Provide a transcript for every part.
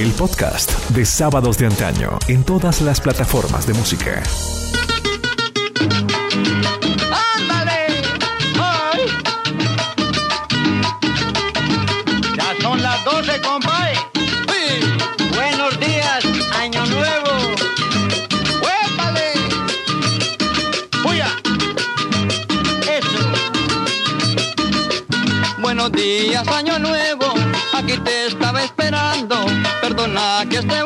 El podcast de Sábados de Antaño en todas las plataformas de música. ¡Ándale! ¡Ay! Ya son las 12, compadre. ¡Sí! Buenos días, año nuevo. ¡Huépale! ¡Fuya! Eso. Buenos días, año nuevo. Aquí te que esté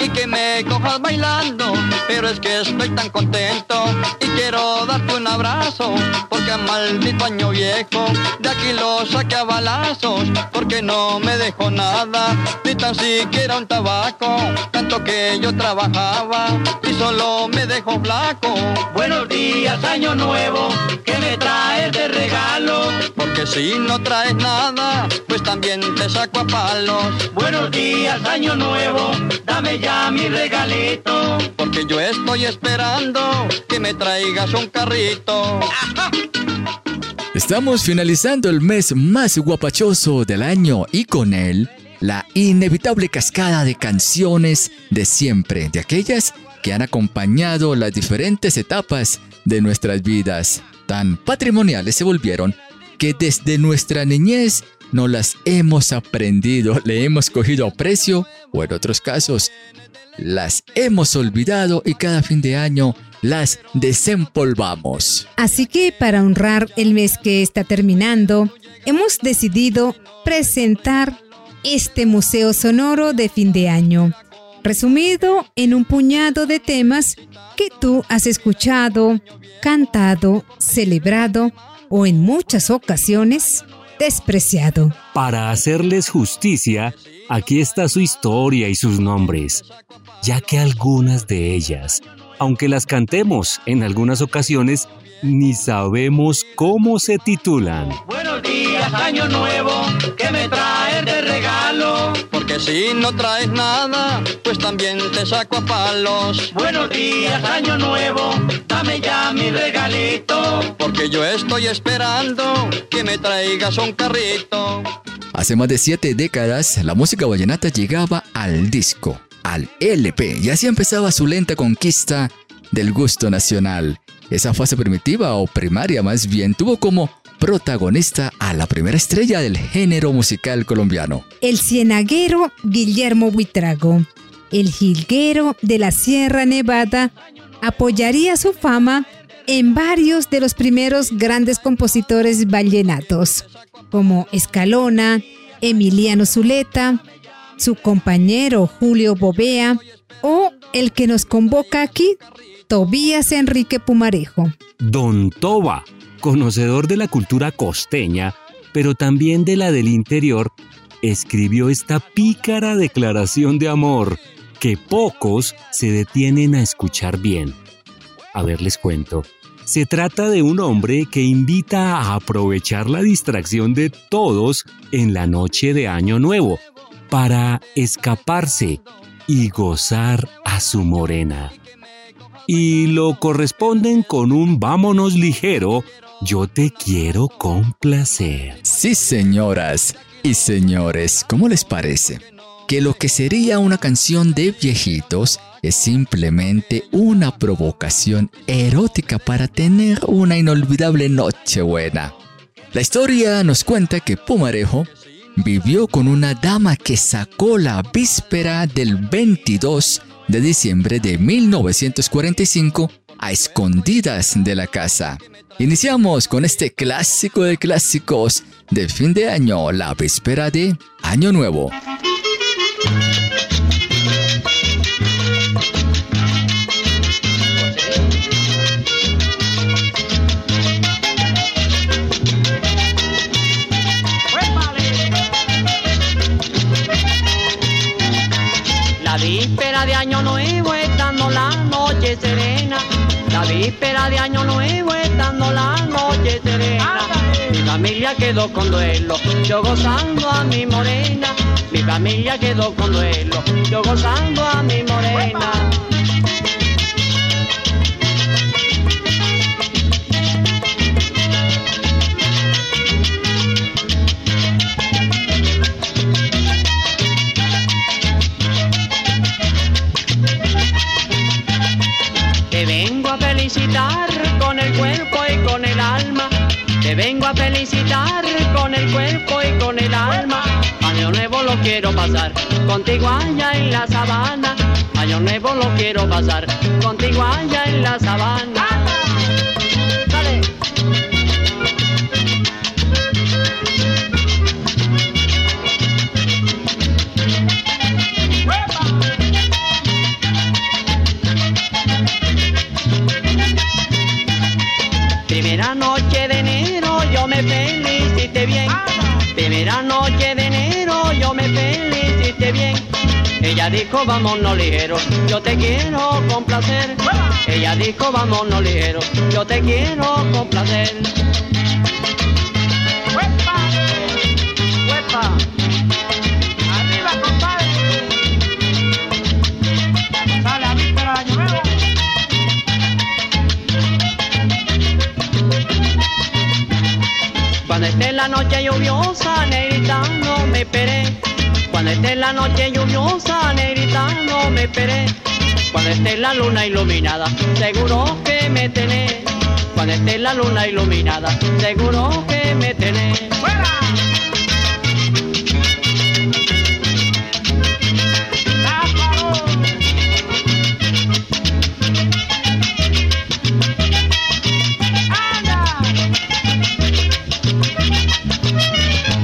y que me cojas bailando. Pero es que estoy tan contento y quiero darte un abrazo. Porque maldito año viejo, de aquí lo saqué a balazos. Porque no me dejó nada, ni tan siquiera un tabaco. Tanto que yo trabajaba y solo me dejó flaco. Buenos días, año nuevo, ¿qué me traes de regalo? Porque si no traes nada, pues también te saco a palos. Buenos días, año nuevo, dame ya mi regalito. Porque yo estoy esperando que me traigas un carrito. Estamos finalizando el mes más guapachoso del año y con él la inevitable cascada de canciones de siempre, de aquellas que han acompañado las diferentes etapas de nuestras vidas. Tan patrimoniales se volvieron que desde nuestra niñez no las hemos aprendido, le hemos cogido aprecio o en otros casos las hemos olvidado y cada fin de año las desempolvamos. Así que para honrar el mes que está terminando, hemos decidido presentar este Museo Sonoro de fin de año, resumido en un puñado de temas que tú has escuchado, cantado, celebrado o en muchas ocasiones despreciado. Para hacerles justicia, aquí está su historia y sus nombres, ya que algunas de ellas, aunque las cantemos en algunas ocasiones, ni sabemos cómo se titulan. Buenos días, año nuevo, ¿qué me traes de regalo? Porque si no traes nada, pues también te saco a palos. Buenos días, año nuevo, dame ya mi regalito. Porque yo estoy esperando que me traigas un carrito. Hace más de siete décadas, la música vallenata llegaba al disco, al LP, y así empezaba su lenta conquista del gusto nacional. Esa fase primitiva o primaria más bien tuvo como protagonista a la primera estrella del género musical colombiano. El cienaguero Guillermo Buitrago, el jilguero de la Sierra Nevada, apoyaría su fama en varios de los primeros grandes compositores vallenatos, como Escalona, Emiliano Zuleta, su compañero Julio Bovea o el que nos convoca aquí, Tobías Enrique Pumarejo. Don Toba, conocedor de la cultura costeña, pero también de la del interior, escribió esta pícara declaración de amor que pocos se detienen a escuchar bien. A ver, les cuento. Se trata de un hombre que invita a aprovechar la distracción de todos en la noche de Año Nuevo para escaparse y gozar a su morena. Y lo corresponden con un vámonos ligero, yo te quiero complacer. Sí, señoras y señores, ¿cómo les parece? Que lo que sería una canción de viejitos es simplemente una provocación erótica para tener una inolvidable noche buena. La historia nos cuenta que Pumarejo vivió con una dama que sacó la víspera del 22 de diciembre de 1945 a escondidas de la casa. Iniciamos con este clásico de clásicos de fin de año, la víspera de Año Nuevo. Año nuevo estando la noche serena. La víspera de año nuevo estando la noche serena. Mi familia quedó con duelo, yo gozando a mi morena. Mi familia quedó con duelo, yo gozando a mi morena. A felicitar con el cuerpo y con el alma. Año nuevo lo quiero pasar contigo allá en la sabana. Año nuevo lo quiero pasar contigo allá en la sabana. Ella dijo vámonos ligero, yo te quiero complacer. Ella dijo vámonos ligero, yo te quiero complacer. ¡Huepa! ¡Huepa! ¡Arriba, compadre! ¡Sale a año nuevo! Cuando esté la noche lluviosa, negrita, no me esperé. Cuando esté la noche lluviosa, negrita, no me esperé. Cuando esté la luna iluminada, seguro que me tenés. Cuando esté la luna iluminada, seguro que me tenés.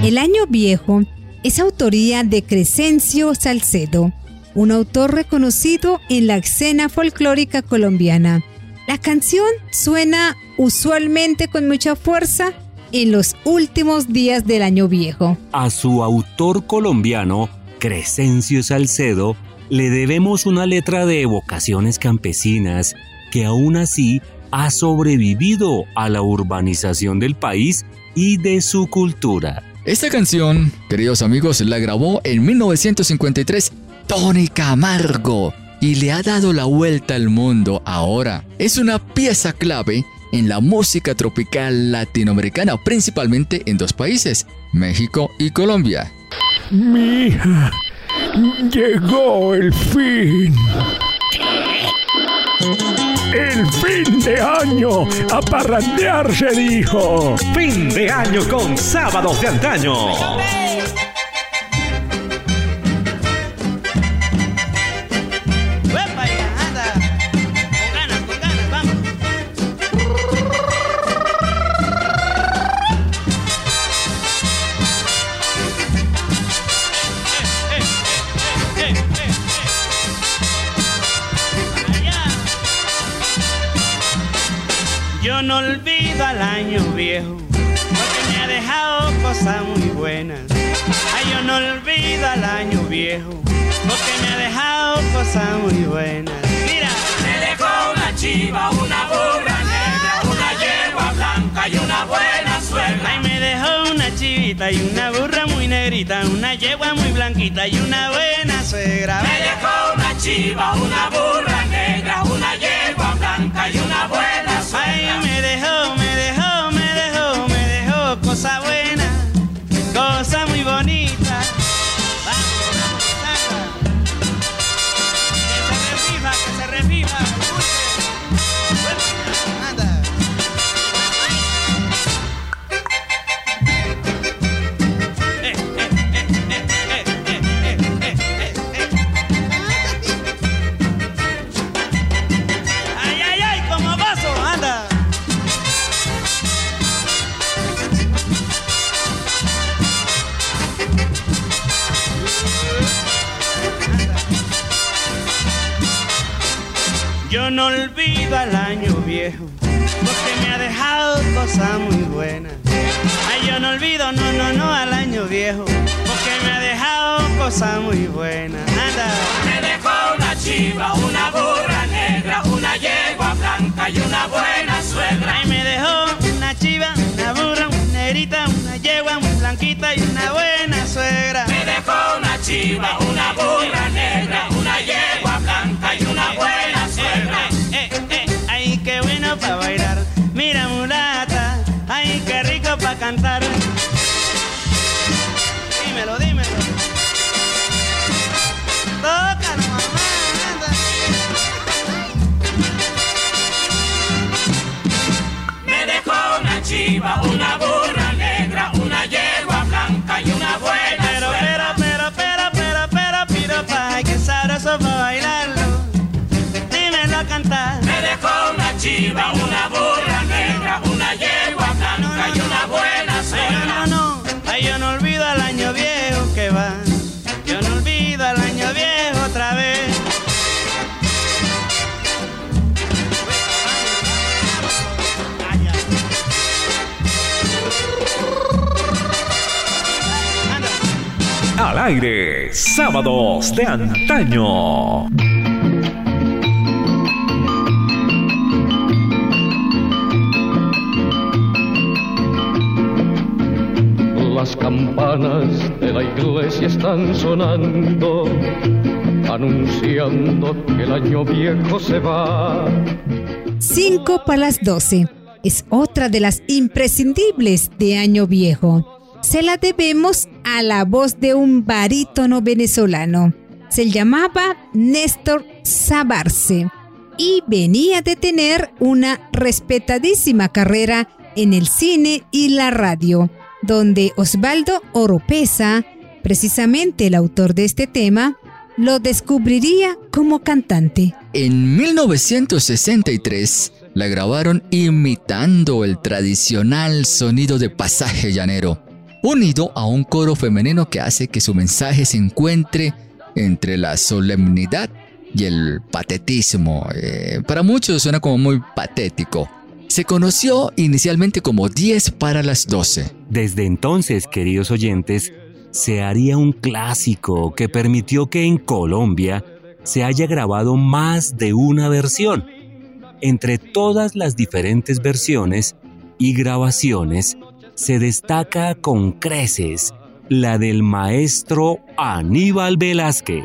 El Año Viejo es autoría de Crescencio Salcedo, un autor reconocido en la escena folclórica colombiana. La canción suena usualmente con mucha fuerza en los últimos días del Año Viejo. A su autor colombiano, Crescencio Salcedo, le debemos una letra de evocaciones campesinas que aún así ha sobrevivido a la urbanización del país y de su cultura. Esta canción, queridos amigos, la grabó en 1953 Tony Camargo y le ha dado la vuelta al mundo ahora. Es una pieza clave en la música tropical latinoamericana, principalmente en dos países, México y Colombia. Mi hija, llegó el fin. El fin de año, a parrandear se dijo. Fin de año con sábados de antaño. Y una buena suegra. Me dejó una chiva, una burra negra, una yegua blanca y una buena suegra. me dejó, Yo no olvido al año viejo, porque me ha dejado cosas muy buenas. Ay, yo no olvido, no, no, no, al año viejo, porque me ha dejado cosas muy buenas. Anda. Me dejó una chiva, una burra negra, una yegua blanca y una buena suegra. Ay, me dejó una chiva, una burra, una negrita, una yegua, muy blanquita y una buena suegra. Me dejó una chiva, una burra negra, una yegua blanca y una buena suegra. Eh, eh, eh, ay, qué bueno para bailar. Mira, mulata, ay, qué rico para cantar. chiva, una burra negra, una yegua blanca y una buena cena. No, no, no, ay, yo no olvido el año viejo que va. Yo no olvido el año viejo otra vez. Al aire, sábados de antaño. La iglesia están sonando, anunciando que el año viejo se va. Cinco para las doce es otra de las imprescindibles de Año Viejo. Se la debemos a la voz de un barítono venezolano. Se llamaba Néstor Sabarce y venía de tener una respetadísima carrera en el cine y la radio, donde Osvaldo Oropesa, precisamente el autor de este tema, lo descubriría como cantante. En 1963 la grabaron imitando el tradicional sonido de pasaje llanero, unido a un coro femenino que hace que su mensaje se encuentre entre la solemnidad y el patetismo. Eh, para muchos suena como muy patético. Se conoció inicialmente como 10 para las 12. Desde entonces, queridos oyentes, se haría un clásico que permitió que en Colombia se haya grabado más de una versión. Entre todas las diferentes versiones y grabaciones, se destaca con creces la del maestro Aníbal Velázquez.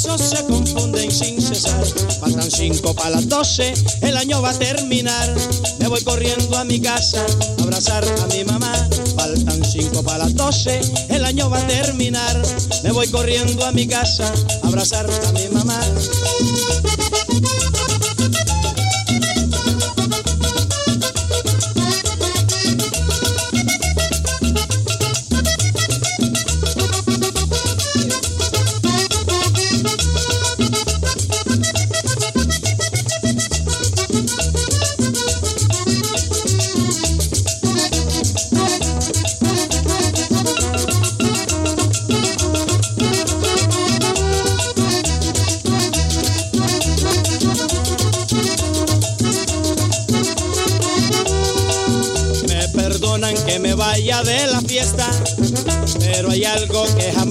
Se confunden sin cesar. Faltan cinco para las doce, el año va a terminar. Me voy corriendo a mi casa a abrazar a mi mamá. Faltan cinco para las doce, el año va a terminar. Me voy corriendo a mi casa a abrazar a mi mamá.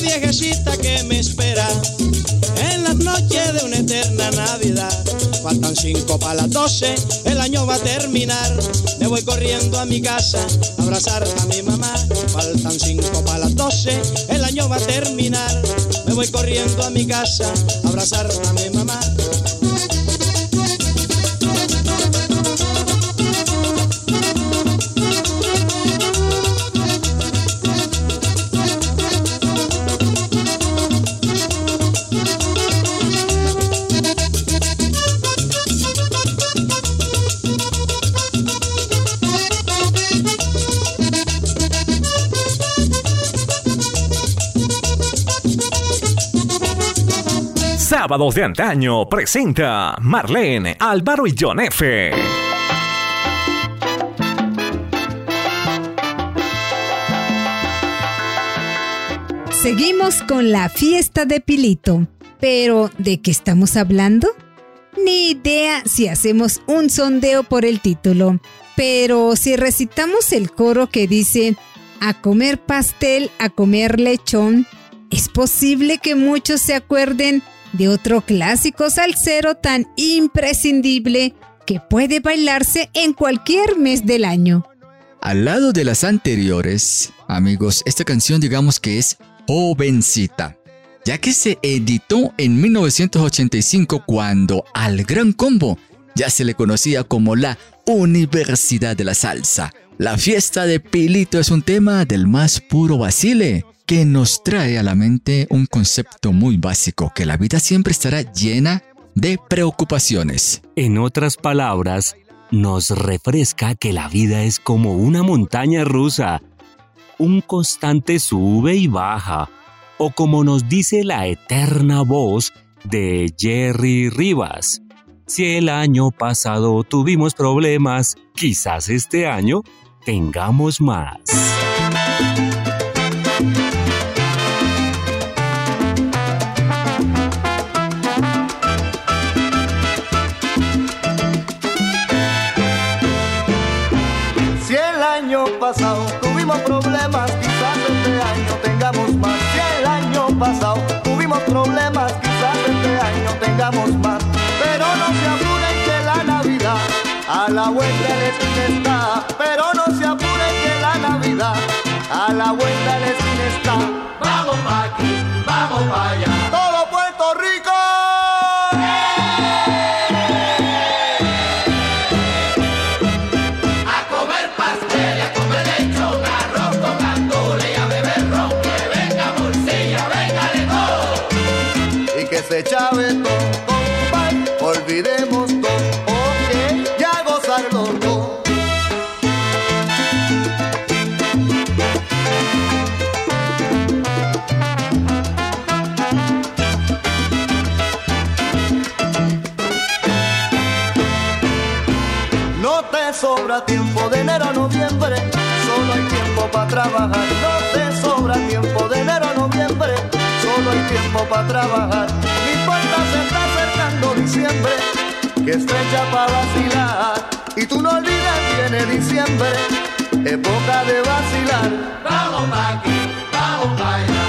Viejecita que me espera en las noches de una eterna Navidad. Faltan cinco para las doce, el año va a terminar. Me voy corriendo a mi casa a abrazar a mi mamá. Faltan cinco para las doce, el año va a terminar. Me voy corriendo a mi casa a abrazar a mi mamá. Sábados de antaño presenta Marlene, Álvaro y John F. Seguimos con la fiesta de Pilito. Pero, ¿de qué estamos hablando? Ni idea si hacemos un sondeo por el título. Pero si recitamos el coro que dice a comer pastel, a comer lechón, es posible que muchos se acuerden de otro clásico salsero tan imprescindible que puede bailarse en cualquier mes del año. Al lado de las anteriores, amigos, esta canción digamos que es jovencita. ya que se editó en 1985 cuando al Gran Combo ya se le conocía como la Universidad de la Salsa. La fiesta de Pilito es un tema del más puro vacile, que nos trae a la mente un concepto muy básico, que la vida siempre estará llena de preocupaciones. En otras palabras, nos refresca que la vida es como una montaña rusa, un constante sube y baja, o como nos dice la eterna voz de Jerry Rivas. Si el año pasado tuvimos problemas, quizás este año tengamos más. Problemas, quizás este año tengamos más. Pero no se apuren que la Navidad a la vuelta de la está. Pero no se apuren que la Navidad a la vuelta de la está. Vamos pa' aquí, vamos pa' allá. Todo. y que se chave todo, compay, olvidemos para trabajar. No importa se está acercando diciembre, que es fecha para vacilar. Y tú no olvides, viene diciembre, época de vacilar. Vamos pa' aquí, vamos pa' allá.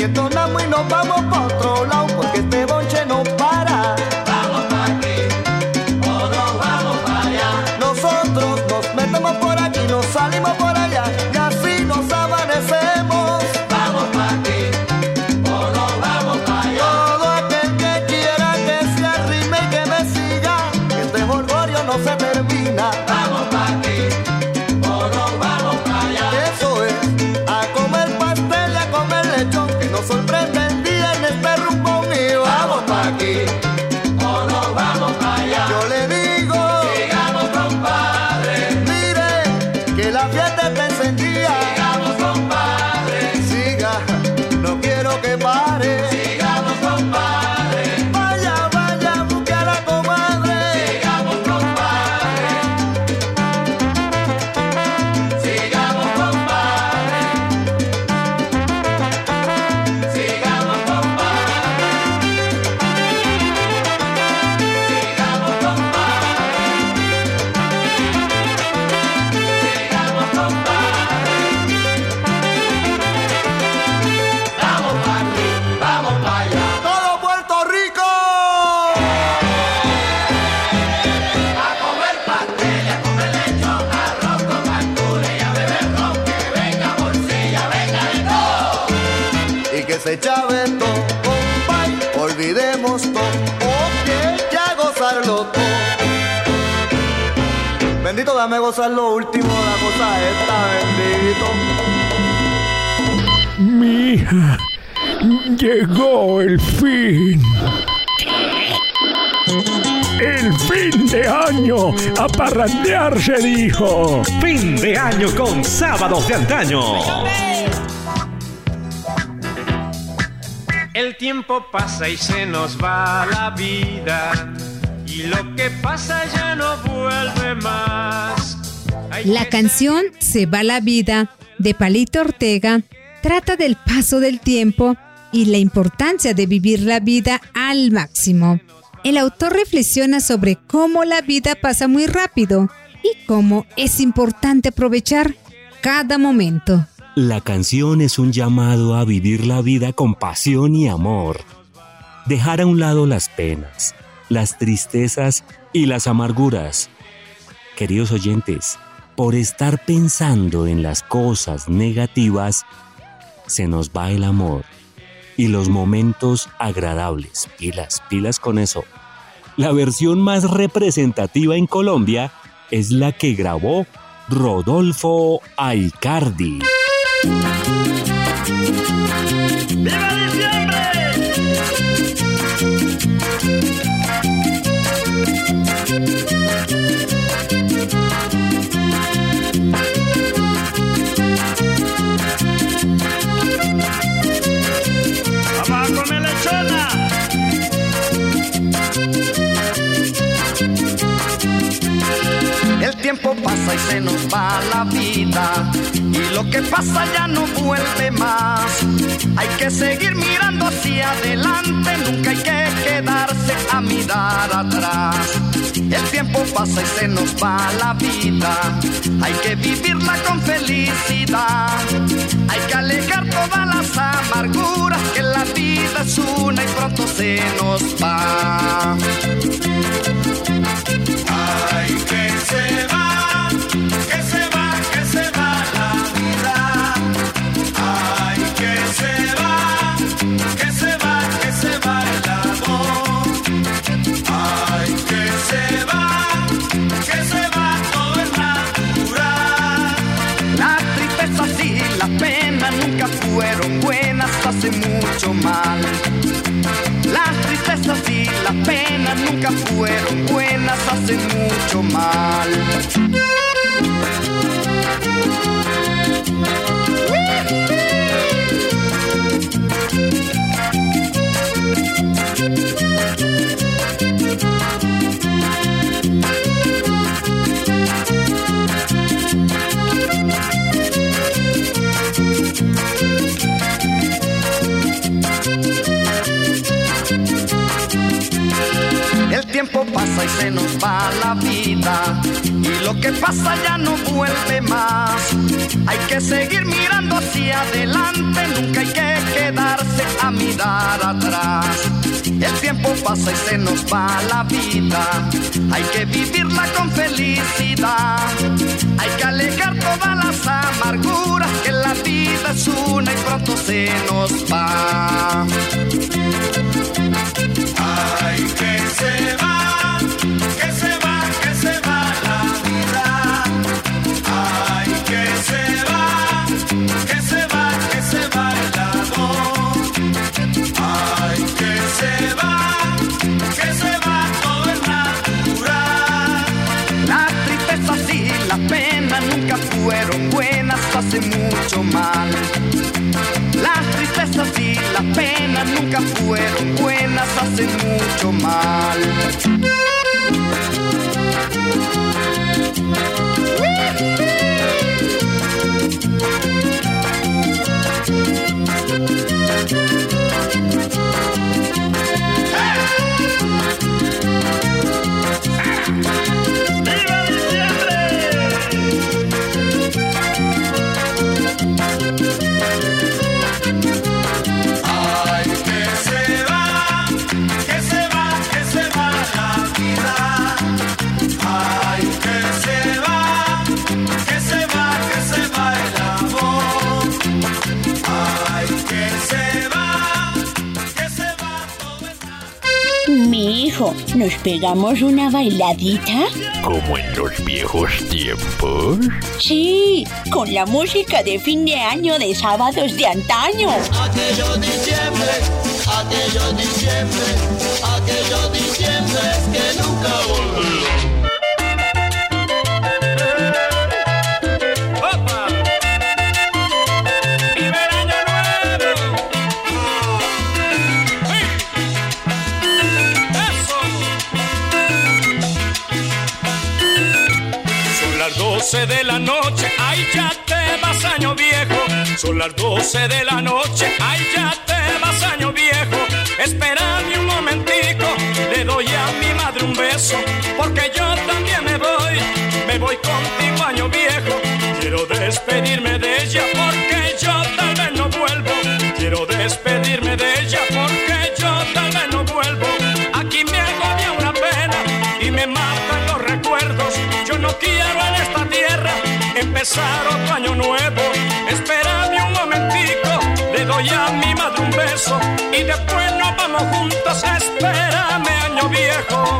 Aquí entonamos y nos vamos pa' olvidemos todo, ok, ya gozarlo todo. Bendito, dame gozar lo último, la cosa esta, bendito. Mi hija, llegó el fin. El fin de año, a parrandear se dijo. Fin de año con sábados de antaño. El tiempo pasa y se nos va la vida y lo que pasa ya no vuelve más. Hay La canción Se va la vida de Palito Ortega trata del paso del tiempo y la importancia de vivir la vida al máximo. El autor reflexiona sobre cómo la vida pasa muy rápido y cómo es importante aprovechar cada momento. La canción es un llamado a vivir la vida con pasión y amor. Dejar a un lado las penas, las tristezas y las amarguras. Queridos oyentes, por estar pensando en las cosas negativas, se nos va el amor y los momentos agradables. Pilas, pilas con eso. La versión más representativa en Colombia es la que grabó Rodolfo Aicardi. ¡Viva tiempo pasa y se nos va la vida y lo que pasa ya no vuelve más. Hay que seguir mirando hacia adelante, nunca hay que quedarse a mirar atrás. El tiempo pasa y se nos va la vida, hay que vivirla con felicidad. Hay que alejar todas las amarguras que la vida es una y pronto se nos va. Ay, que se va, hace mucho mal. Las tristezas y las penas nunca fueron buenas, hace mucho mal. Se nos va la vida y lo que pasa ya no vuelve más. Hay que seguir mirando hacia adelante, nunca hay que quedarse a mirar atrás. El tiempo pasa y se nos va la vida, hay que vivirla con felicidad. Hay que alejar todas las amarguras que la vida es una y pronto se nos va. Ay, que se va, hace mucho mal. Las tristezas y las penas nunca fueron buenas, hace mucho mal. ¿Nos pegamos una bailadita? Como en los viejos tiempos. Sí, con la música de fin de año de sábados de antaño. Aquello diciembre, aquello diciembre, aquello diciembre que nunca volverá. 12 de la noche, ay ya te vas año viejo. Son las 12 de la noche, ay ya te vas año viejo. Espérame un momentico, le doy a mi madre un beso, porque yo también me voy, me voy contigo año viejo. Quiero despedirme de ella porque yo empezar otro año nuevo. Espérame un momentico, le doy a mi madre un beso y después nos vamos juntos. Espérame año viejo.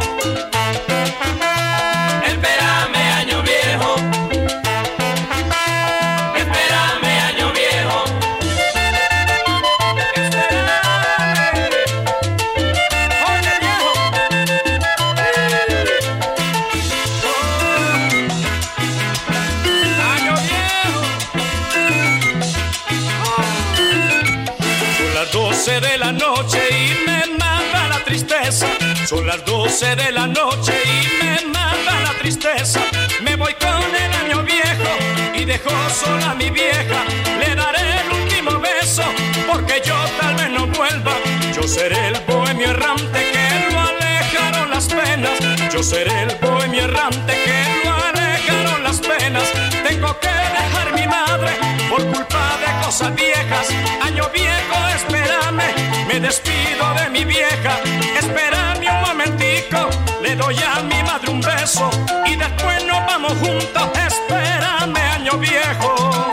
Son las 12 de la noche y me mata la tristeza. Me voy con el año viejo y dejo sola a mi vieja. Le daré el último beso porque yo tal vez no vuelva. Yo seré el bohemio errante que lo alejaron las penas. Yo seré el bohemio errante que lo alejaron las penas. Tengo que dejar mi madre por culpa de cosas viejas. Año viejo, espérame, me despido de mi vieja. Espérame un momentico, le doy a mi madre un beso y después nos vamos juntos. Espérame, año viejo.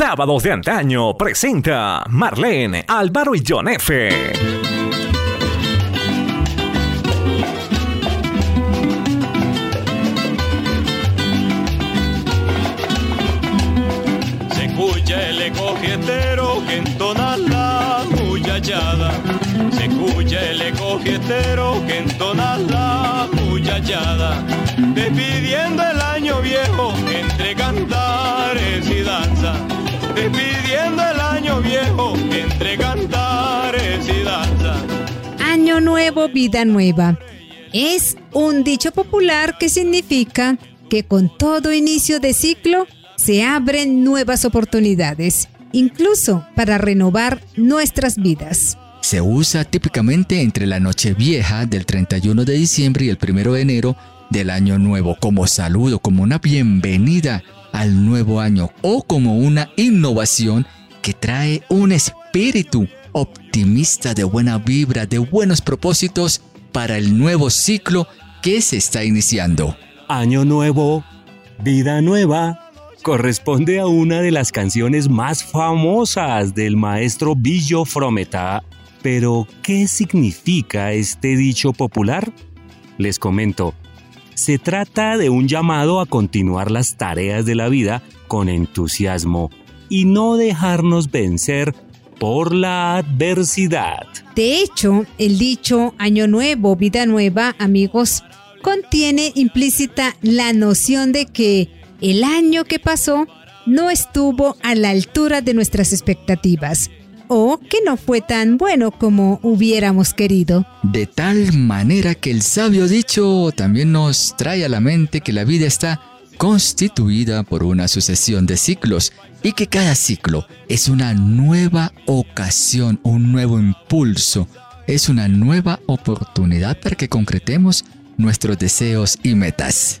Sábados de antaño presenta Marlene, Álvaro y John F. nuevo, vida nueva. Es un dicho popular que significa que con todo inicio de ciclo se abren nuevas oportunidades, incluso para renovar nuestras vidas. Se usa típicamente entre la Nochevieja del 31 de diciembre y el 1 de enero del Año Nuevo como saludo, como una bienvenida al nuevo año o como una innovación que trae un espíritu optimista de buena vibra, de buenos propósitos para el nuevo ciclo que se está iniciando. Año nuevo, vida nueva, corresponde a una de las canciones más famosas del maestro Billo Frometa. Pero, ¿qué significa este dicho popular? Les comento. Se trata de un llamado a continuar las tareas de la vida con entusiasmo y no dejarnos vencer por la adversidad. De hecho, el dicho Año Nuevo, Vida Nueva, amigos, contiene implícita la noción de que el año que pasó no estuvo a la altura de nuestras expectativas o que no fue tan bueno como hubiéramos querido. De tal manera que el sabio dicho también nos trae a la mente que la vida está constituida por una sucesión de ciclos y que cada ciclo es una nueva ocasión, un nuevo impulso, es una nueva oportunidad para que concretemos nuestros deseos y metas.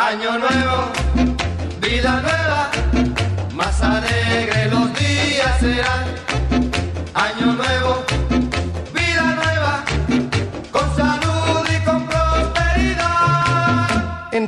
Año nuevo, vida nueva, más alegre los días serán. Año nuevo,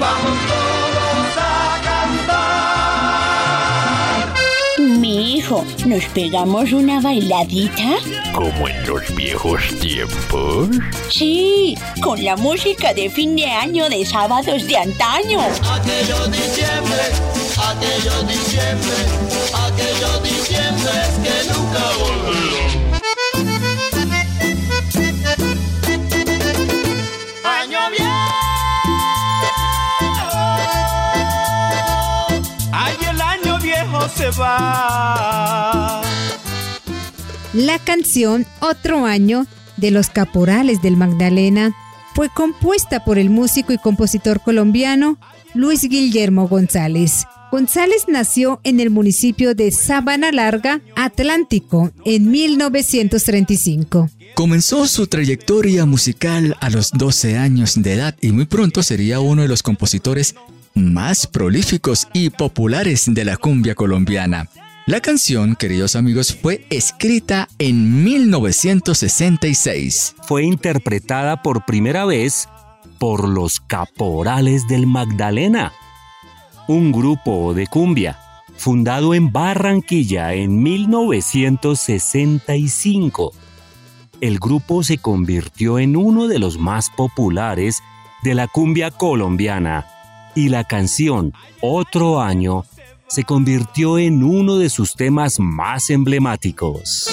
Vamos todos a cantar. Mi hijo, ¿nos pegamos una bailadita? Como en los viejos tiempos. Sí, con la música de fin de año de sábados de antaño. Aquello diciembre, aquello diciembre, aquello diciembre que nunca volverá. Se va. La canción Otro año de los Caporales del Magdalena fue compuesta por el músico y compositor colombiano Luis Guillermo González. González nació en el municipio de Sabana Larga, Atlántico, en 1935. Comenzó su trayectoria musical a los 12 años de edad y muy pronto sería uno de los compositores más prolíficos y populares de la cumbia colombiana. La canción, queridos amigos, fue escrita en 1966. Fue interpretada por primera vez por los Caporales del Magdalena, un grupo de cumbia fundado en Barranquilla en 1965. El grupo se convirtió en uno de los más populares de la cumbia colombiana y la canción Otro año se convirtió en uno de sus temas más emblemáticos.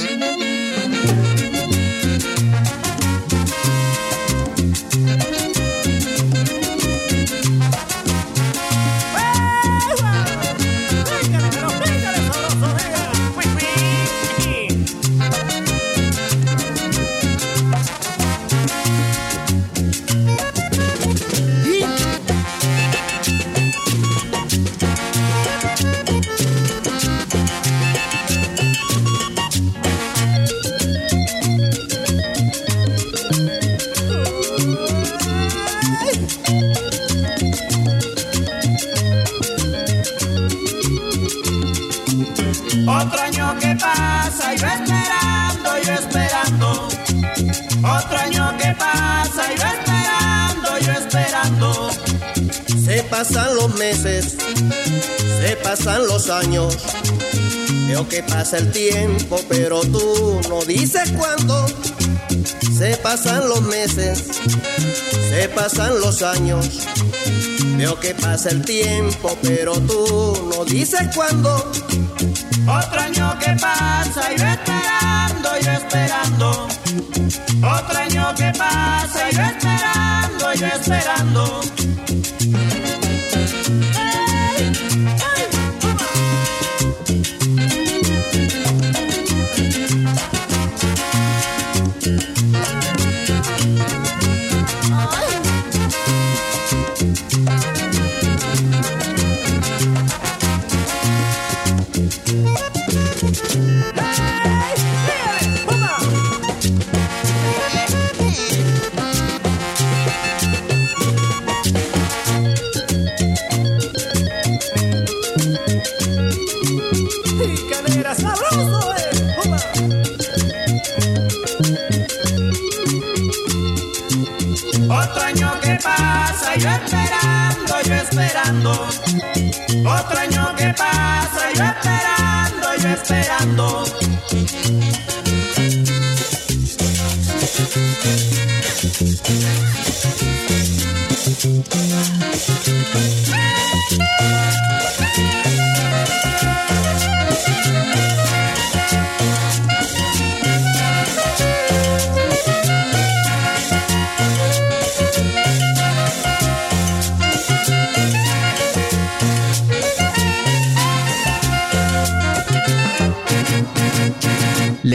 Pasan los meses, se pasan los años. Veo que pasa el tiempo, pero tú no dices cuándo. Se pasan los meses, se pasan los años. Veo que pasa el tiempo, pero tú no dices cuándo. Otro año que pasa y yo esperando, yo esperando. Otro año que pasa y yo esperando, yo esperando. Esperando,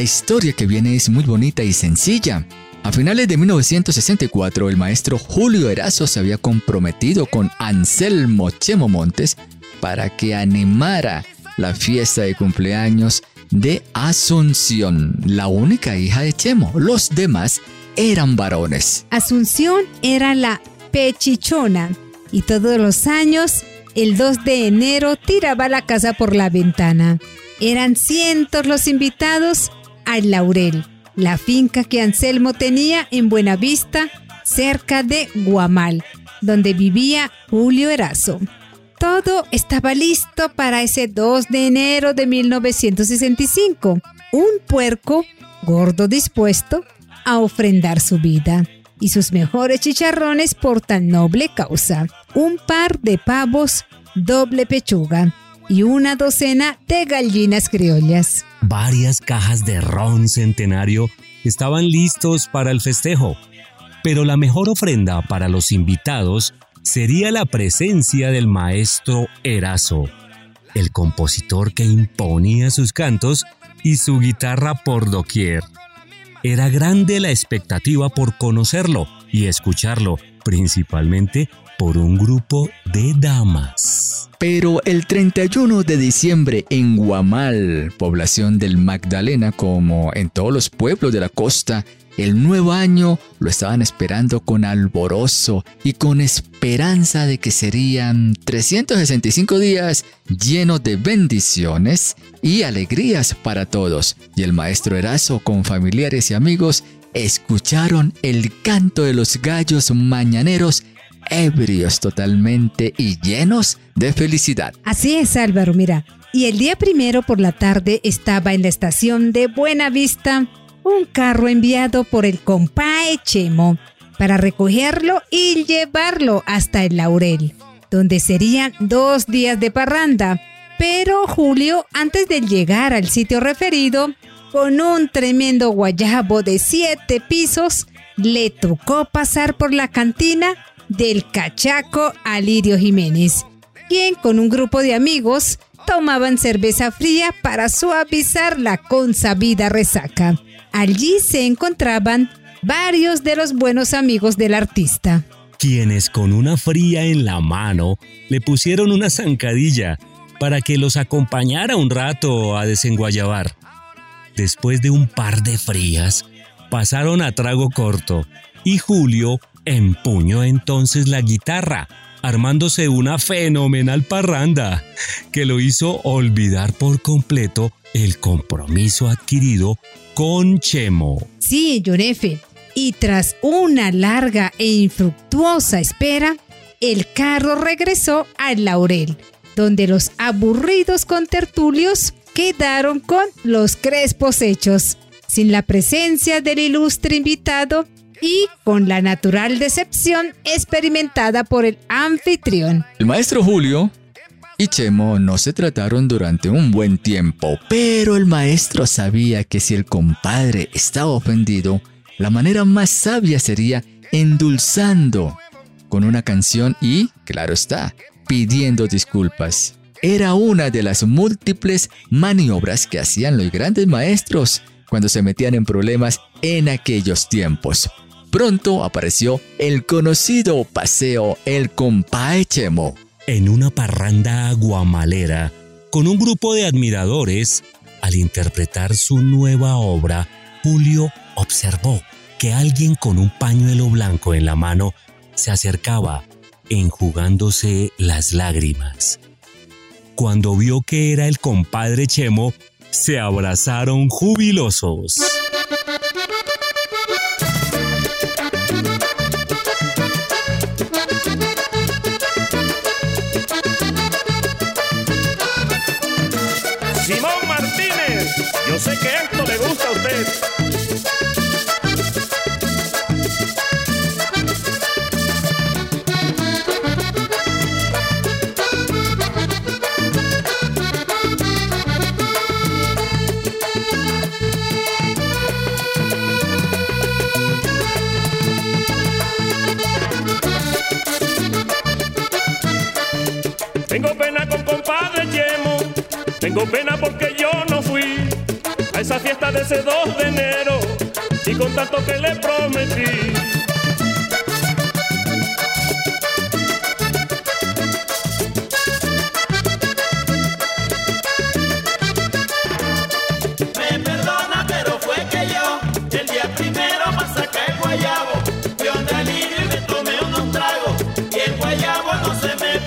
La historia que viene es muy bonita y sencilla. A finales de 1964, el maestro Julio Erazo se había comprometido con Anselmo Chemo Montes para que animara la fiesta de cumpleaños de Asunción, la única hija de Chemo. Los demás eran varones. Asunción era la pechichona y todos los años, el 2 de enero, tiraba la casa por la ventana. Eran cientos los invitados al Laurel, la finca que Anselmo tenía en Buenavista, cerca de Guamal, donde vivía Julio Erazo. Todo estaba listo para ese 2 de enero de 1965. Un puerco gordo dispuesto a ofrendar su vida y sus mejores chicharrones por tan noble causa. Un par de pavos doble pechuga y una docena de gallinas criollas. Varias cajas de ron centenario estaban listos para el festejo, pero la mejor ofrenda para los invitados sería la presencia del maestro Erazo, el compositor que imponía sus cantos y su guitarra por doquier. Era grande la expectativa por conocerlo y escucharlo, principalmente por un grupo de damas. Pero el 31 de diciembre en Guamal, población del Magdalena, como en todos los pueblos de la costa, el nuevo año lo estaban esperando con alborozo y con esperanza de que serían 365 días llenos de bendiciones y alegrías para todos. Y el maestro Erazo con familiares y amigos escucharon el canto de los gallos mañaneros ebrios totalmente y llenos de felicidad. Así es, Álvaro, mira. Y el día primero por la tarde estaba en la estación de Buena Vista un carro enviado por el compae Chemo para recogerlo y llevarlo hasta el Laurel, donde serían dos días de parranda. Pero Julio, antes de llegar al sitio referido, con un tremendo guayabo de siete pisos, le tocó pasar por la cantina del cachaco Alirio Jiménez, quien con un grupo de amigos tomaban cerveza fría para suavizar la consabida resaca. Allí se encontraban varios de los buenos amigos del artista. Quienes con una fría en la mano le pusieron una zancadilla para que los acompañara un rato a desenguayabar. Después de un par de frías, pasaron a trago corto y Julio empuñó entonces la guitarra, armándose una fenomenal parranda que lo hizo olvidar por completo el compromiso adquirido con Chemo. Sí, Yonefe. Y tras una larga e infructuosa espera, el carro regresó al Laurel, donde los aburridos contertulios quedaron con los crespos hechos, sin la presencia del ilustre invitado y con la natural decepción experimentada por el anfitrión. El maestro Julio y Chemo no se trataron durante un buen tiempo, pero el maestro sabía que si el compadre estaba ofendido, la manera más sabia sería endulzando con una canción y, claro está, pidiendo disculpas. Era una de las múltiples maniobras que hacían los grandes maestros cuando se metían en problemas en aquellos tiempos. Pronto apareció el conocido paseo El Compae Chemo. En una parranda guamalera, con un grupo de admiradores, al interpretar su nueva obra, Julio observó que alguien con un pañuelo blanco en la mano se acercaba, enjugándose las lágrimas. Cuando vio que era el compadre Chemo, se abrazaron jubilosos. Yo sé que esto le gusta a usted.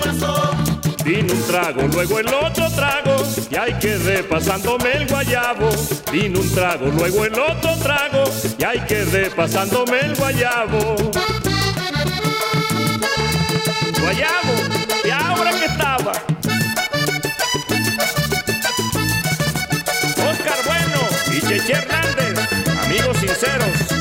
Pasó. Vino un trago, luego el otro trago, y ahí quedé pasándome el guayabo. Vino un trago, luego el otro trago, y ahí quedé pasándome el guayabo. Guayabo, ¿y ahora que estaba? Oscar Bueno y Cheche Hernández, amigos sinceros.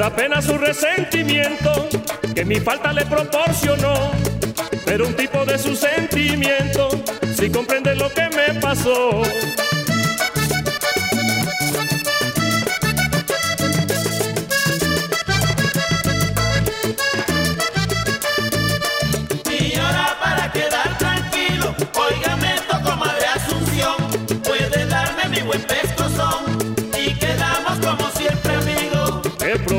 Da pena su resentimiento, que mi falta le proporcionó. Pero un tipo de su sentimiento, si comprende lo que me pasó.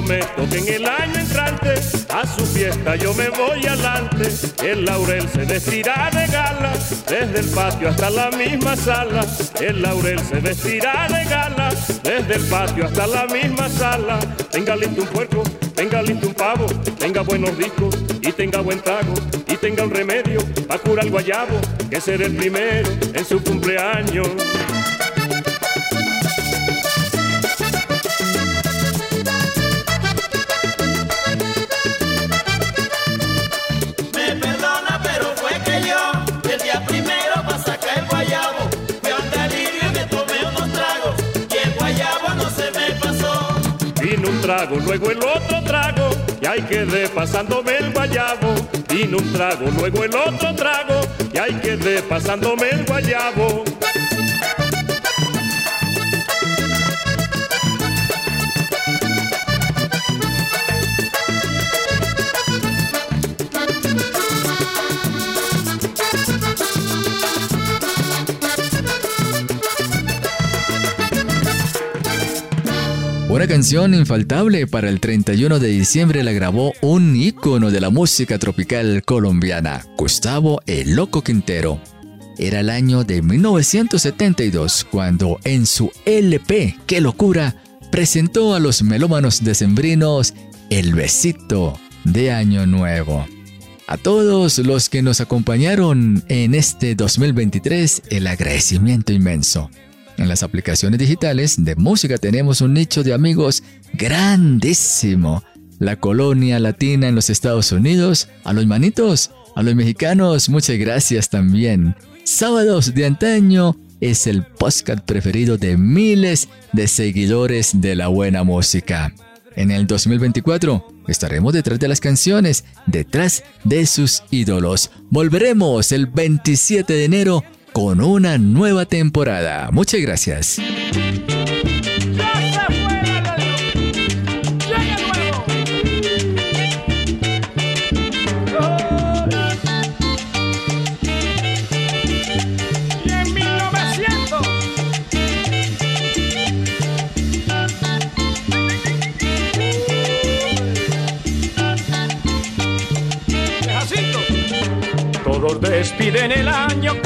Prometo que en el año entrante a su fiesta yo me voy adelante. El laurel se vestirá de gala, desde el patio hasta la misma sala. El laurel se vestirá de gala, desde el patio hasta la misma sala. Tenga listo un puerco, tenga listo un pavo, tenga buenos discos y tenga buen trago. Y tenga un remedio para curar guayabo, que será el primero en su cumpleaños. Trago, luego el otro trago, y ahí quedé pasándome el guayabo. Vino un trago, luego el otro trago, y ahí quedé pasándome el guayabo. Una canción infaltable para el 31 de diciembre la grabó un ícono de la música tropical colombiana, Gustavo El Loco Quintero. Era el año de 1972 cuando en su LP ¡Qué locura! presentó a los melómanos decembrinos El Besito de Año Nuevo. A todos los que nos acompañaron en este 2023, el agradecimiento inmenso. En las aplicaciones digitales de música tenemos un nicho de amigos grandísimo. La colonia latina en los Estados Unidos, a los manitos, a los mexicanos, muchas gracias también. Sábados de antaño, es el podcast preferido de miles de seguidores de la buena música. En el 2024 estaremos detrás de las canciones, detrás de sus ídolos. Volveremos el 27 de enero con una nueva temporada. Muchas gracias. Y en 1900 Jacinto. Todos despiden el año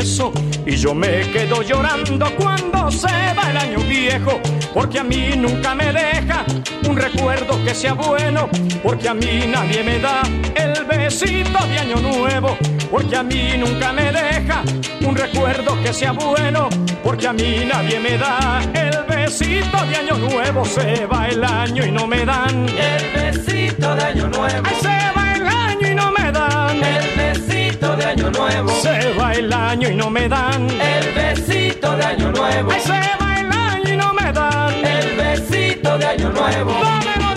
Y yo me quedo llorando cuando se va el año viejo Porque a mí nunca me deja un recuerdo que sea bueno Porque a mí nadie me da el besito de año nuevo Porque a mí nunca me deja un recuerdo que sea bueno Porque a mí nadie me da el besito de año nuevo Se va el año y no me dan el besito de año nuevo año nuevo. Se va el año y no me dan. El besito de año nuevo. Ay, se va el año y no me dan. El besito de año nuevo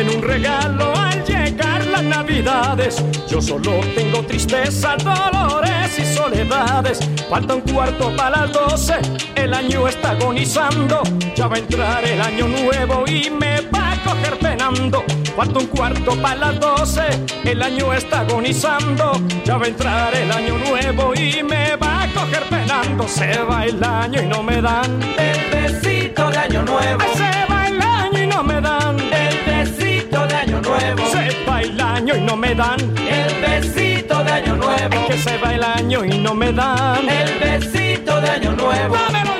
Tienen un regalo al llegar las navidades. Yo solo tengo tristeza, dolores y soledades. Falta un cuarto para las doce, el año está agonizando. Ya va a entrar el año nuevo y me va a coger penando. Falta un cuarto para las doce, el año está agonizando. Ya va a entrar el año nuevo y me va a coger penando. Se va el año y no me dan el besito de año nuevo. Se va el año y no me dan el besito nuevo. Se va el año y no me dan el besito de año nuevo. Es que se va el año y no me dan el besito de año nuevo. ¡Dámelo